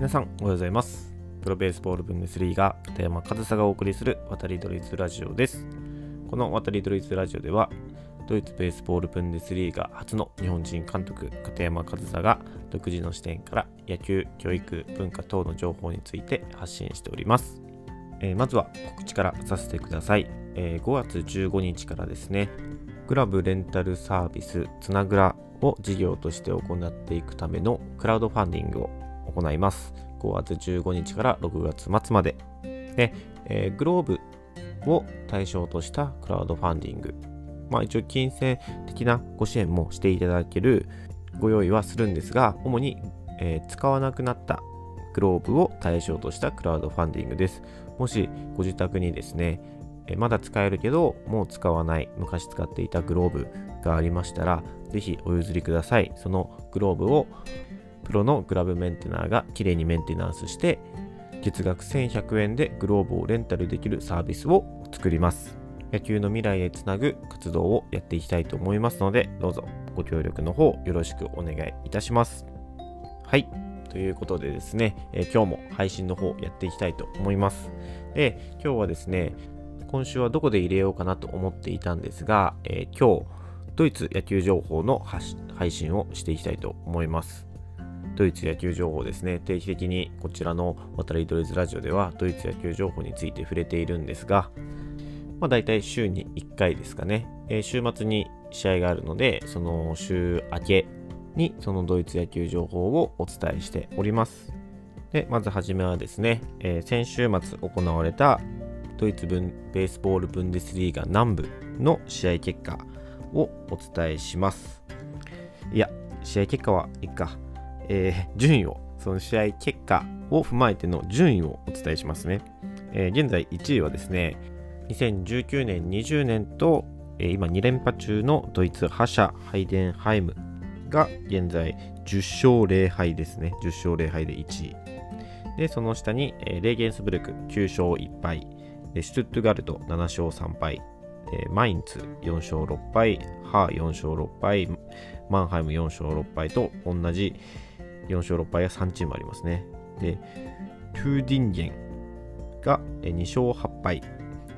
皆さんおはようございます。プロベースボールブンデスリーガ片山和沙がお送りする渡りドリズラジオです。この渡りドリズラジオではドイツベースボールブンデスリーガ初の日本人監督片山和沙が独自の視点から野球教育文化等の情報について発信しております。えー、まずは告知からさせてください、えー、5月15日からですねグラブレンタルサービスつなぐらを事業として行っていくためのクラウドファンディングを行います。5月15日から6月末まで。で、えー、グローブを対象としたクラウドファンディング。まあ一応金銭的なご支援もしていただけるご用意はするんですが、主に、えー、使わなくなったグローブを対象としたクラウドファンディングです。もしご自宅にですね、えまだ使えるけど、もう使わない、昔使っていたグローブがありましたら、ぜひお譲りください。そのグローブをプロのグラブメンテナーがきれいにメンテナンスして、月額1100円でグローブをレンタルできるサービスを作ります。野球の未来へつなぐ活動をやっていきたいと思いますので、どうぞご協力の方よろしくお願いいたします。はい。ということでですね、え、今日も配信の方やっていきたいと思います。で、今日はですね、今週はどこで入れようかなと思っていたんですが、えー、今日、ドイツ野球情報の配信をしていきたいと思います。ドイツ野球情報ですね、定期的にこちらの渡りドイツラジオではドイツ野球情報について触れているんですが、まあ大体週に1回ですかね、えー、週末に試合があるので、その週明けにそのドイツ野球情報をお伝えしております。で、まずはじめはですね、えー、先週末行われたドイツ分ベースボールブンデスリーガ南部の試合結果をお伝えします。いや、試合結果はいいか。えー、順位を、その試合結果を踏まえての順位をお伝えしますね。えー、現在1位はですね、2019年、20年と、えー、今2連覇中のドイツ覇者ハイデンハイムが現在10勝0敗ですね。10勝0敗で1位。で、その下に、えー、レーゲンスブルク9勝1敗。シュトゥットガルト7勝3敗、マインツ4勝6敗、ハー4勝6敗、マンハイム4勝6敗と同じ4勝6敗が3チームありますね。で、トゥービンゲンが2勝8敗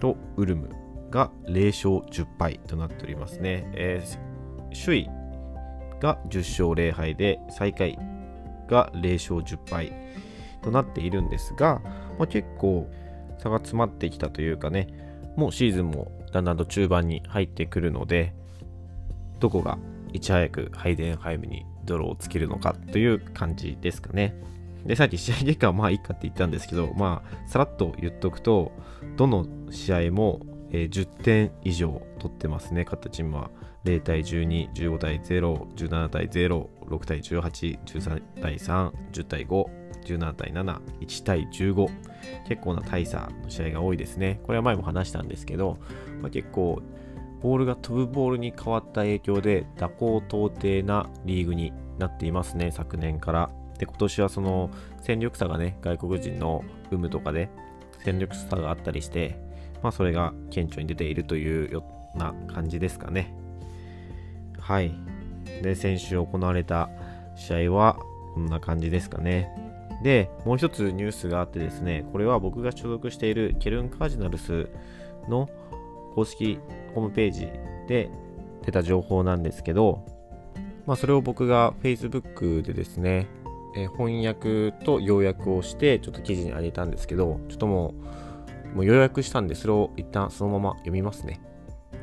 とウルムが0勝10敗となっておりますね。えー、首位が10勝0敗で最下位が0勝10敗となっているんですが、まあ、結構差が詰まってきたというかね、もうシーズンもだんだんと中盤に入ってくるので、どこがいち早くハイデンハイムに泥をつけるのかという感じですかね。で、さっき試合結果はまあいいかって言ったんですけど、まあ、さらっと言っとくと、どの試合も、えー、10点以上取ってますね、勝ったチームは。0対12、15対0、17対0、6対18、13対3、10対5、17対7、1対15。結構な大差の試合が多いですね。これは前も話したんですけど、まあ、結構、ボールが飛ぶボールに変わった影響で、蛇行到底なリーグになっていますね、昨年から。で、今年はその戦力差がね、外国人の有無とかで戦力差があったりして、まあ、それが顕著に出ているというような感じですかね。はい。で、先週行われた試合はこんな感じですかね。で、もう一つニュースがあってですね、これは僕が所属しているケルンカージナルスの公式ホームページで出た情報なんですけど、まあ、それを僕が Facebook でですね、え翻訳と要約をしてちょっと記事に上げたんですけど、ちょっともう、もう要約したんで、それを一旦そのまま読みますね。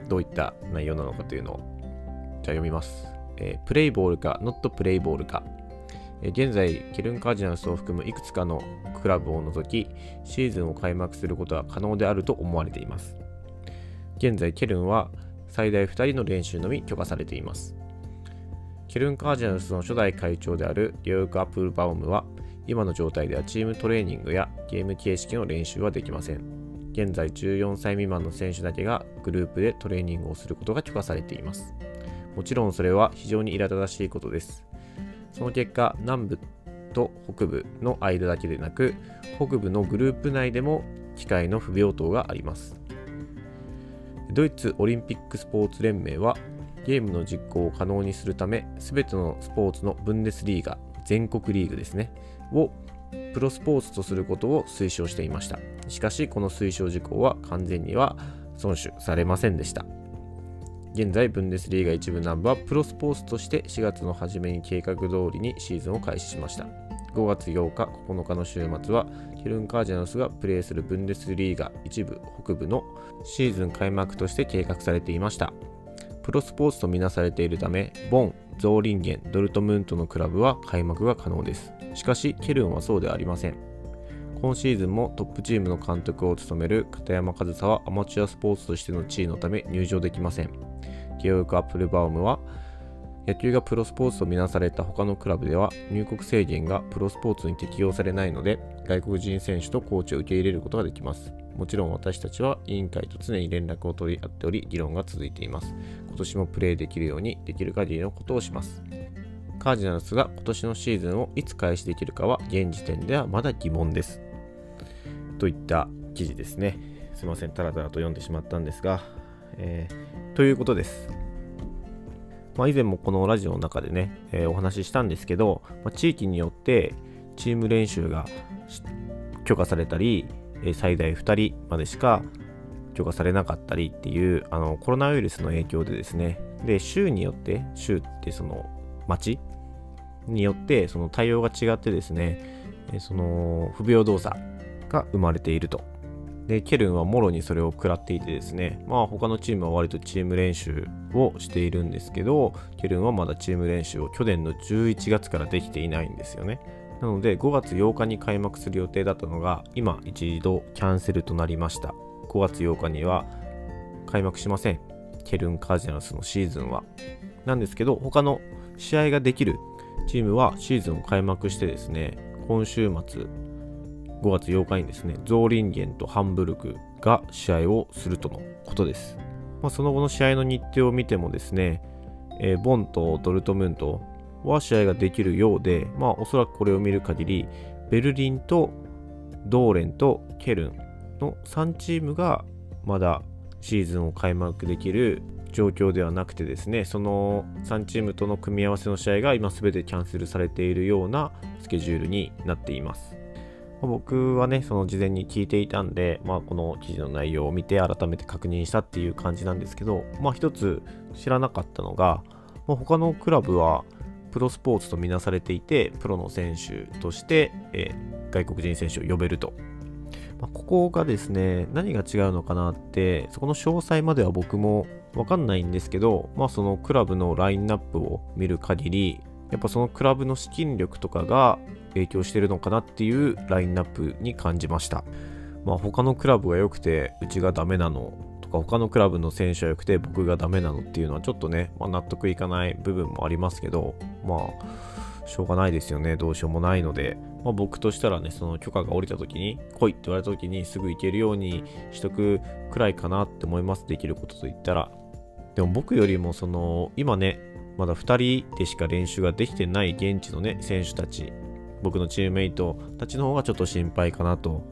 どういった内容なのかというのを。じゃあ読みます。えー、プレイボールか、ノットプレイボールか、現在、ケルンカージナルスを含むいくつかのクラブを除き、シーズンを開幕することは可能であると思われています。現在、ケルンは最大2人の練習のみ許可されています。ケルンカージナルスの初代会長であるリョーク・アップルバウムは、今の状態ではチームトレーニングやゲーム形式の練習はできません。現在14歳未満の選手だけがグループでトレーニングをすることが許可されています。もちろんそれは非常に苛立たしいことです。その結果、南部と北部の間だけでなく、北部のグループ内でも機械の不平等があります。ドイツオリンピックスポーツ連盟は、ゲームの実行を可能にするため、すべてのスポーツのブンデスリーガ、全国リーグですね、をプロスポーツとすることを推奨していました。しかしこの推奨事項は完全には遵守されませんでした。現在ブンデスリーガ一部南部はプロスポーツとして4月の初めに計画通りにシーズンを開始しました。5月8日9日の週末はケルン・カージナルスがプレーするブンデスリーガ一部北部のシーズン開幕として計画されていました。プロスポーツとみなされているためボン、ゾーリンゲン、ドルトムントのクラブは開幕が可能です。しかしケルンはそうではありません。今シーズンもトップチームの監督を務める片山和沙はアマチュアスポーツとしての地位のため入場できません。ゲオーク・アップルバウムは野球がプロスポーツとみなされた他のクラブでは入国制限がプロスポーツに適用されないので外国人選手とコーチを受け入れることができます。もちろん私たちは委員会と常に連絡を取り合っており議論が続いています。今年もプレーできるようにできる限りのことをします。カージナルスが今年のシーズンをいつ開始できるかは現時点ではまだ疑問です。といった記事ですね。すいません。タラタラと読んでしまったんですが、えー、ということです。まあ、以前もこのラジオの中でね、えー、お話ししたんですけど、まあ、地域によってチーム練習が許可されたり、え、最大2人までしか許可されなかったりっていうあのコロナウイルスの影響でですね。で州によって州ってその町によってその対応が違ってですねその不平等さが生まれていると。で、ケルンはもろにそれを食らっていてですね、まあ他のチームは割とチーム練習をしているんですけど、ケルンはまだチーム練習を去年の11月からできていないんですよね。なので5月8日に開幕する予定だったのが今一度キャンセルとなりました。5月8日には開幕しません。ケルン・カージナルスのシーズンは。なんですけど他の試合ができるチームはシーズンを開幕してですね、今週末5月8日にですね、ゾーリンゲンとハンブルクが試合をするとのことです。まあ、その後の試合の日程を見てもですね、えー、ボンとドルトムントは試合ができるようで、まあ、おそらくこれを見る限り、ベルリンとドーレンとケルンの3チームがまだシーズンを開幕できる状況ではなくてですね、その3チームとの組み合わせの試合が今全てキャンセルされているようなスケジュールになっています。僕はね、その事前に聞いていたんで、まあ、この記事の内容を見て改めて確認したっていう感じなんですけど、まあ、一つ知らなかったのが、まあ、他のクラブはプロスポーツとみなされていて、プロの選手として、え、外国人選手を呼べると。まあ、ここがですね、何が違うのかなって、そこの詳細までは僕もわかんないんですけど、まあ、そのクラブのラインナップを見る限り、やっぱそのクラブの資金力とかが影響してるのかなっていうラインナップに感じました。まあ他のクラブが良くてうちがダメなのとか他のクラブの選手は良くて僕がダメなのっていうのはちょっとね、まあ、納得いかない部分もありますけどまあしょうがないですよね。どうしようもないので、まあ、僕としたらねその許可が下りた時に来いって言われた時にすぐ行けるようにしとくくらいかなって思います。できることと言ったら。でも僕よりもその今ねまだ2人でしか練習ができてない現地のね選手たち僕のチームメイトたちの方がちょっと心配かなと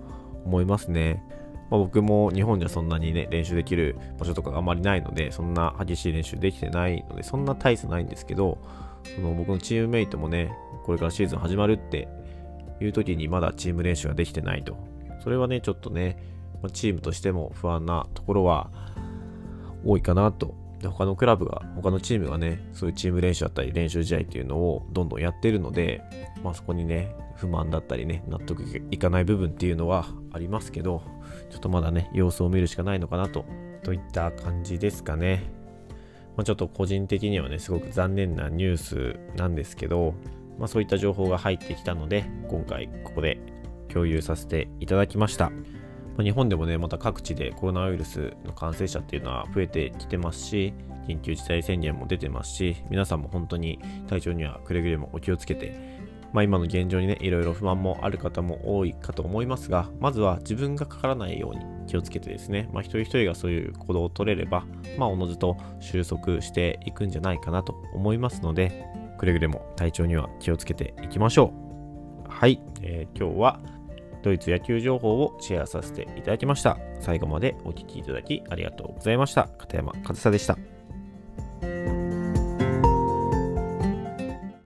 思いますね。まあ、僕も日本じゃそんなにね、練習できる場所とかがあまりないので、そんな激しい練習できてないので、そんな大差ないんですけど、その僕のチームメイトもね、これからシーズン始まるっていう時にまだチーム練習ができてないと。それはね、ちょっとね、チームとしても不安なところは多いかなとで他のクラブが、他のチームがね、そういうチーム練習だったり練習試合っていうのをどんどんやってるので、まあそこにね、不満だったりね、納得いかない部分っていうのはありますけど、ちょっとまだね、様子を見るしかないのかなと、といった感じですかね。まあ、ちょっと個人的にはね、すごく残念なニュースなんですけど、まあそういった情報が入ってきたので、今回ここで共有させていただきました。日本でもね、また各地でコロナウイルスの感染者っていうのは増えてきてますし、緊急事態宣言も出てますし、皆さんも本当に体調にはくれぐれもお気をつけて、まあ、今の現状にね、いろいろ不満もある方も多いかと思いますが、まずは自分がかからないように気をつけてですね、まあ、一人一人がそういう行動を取れれば、まあ、おのずと収束していくんじゃないかなと思いますので、くれぐれも体調には気をつけていきましょう。はい、えー、今日はドイツ野球情報をシェアさせていただきました。最後までお聴きいただきありがとうございました。片山和沙でした。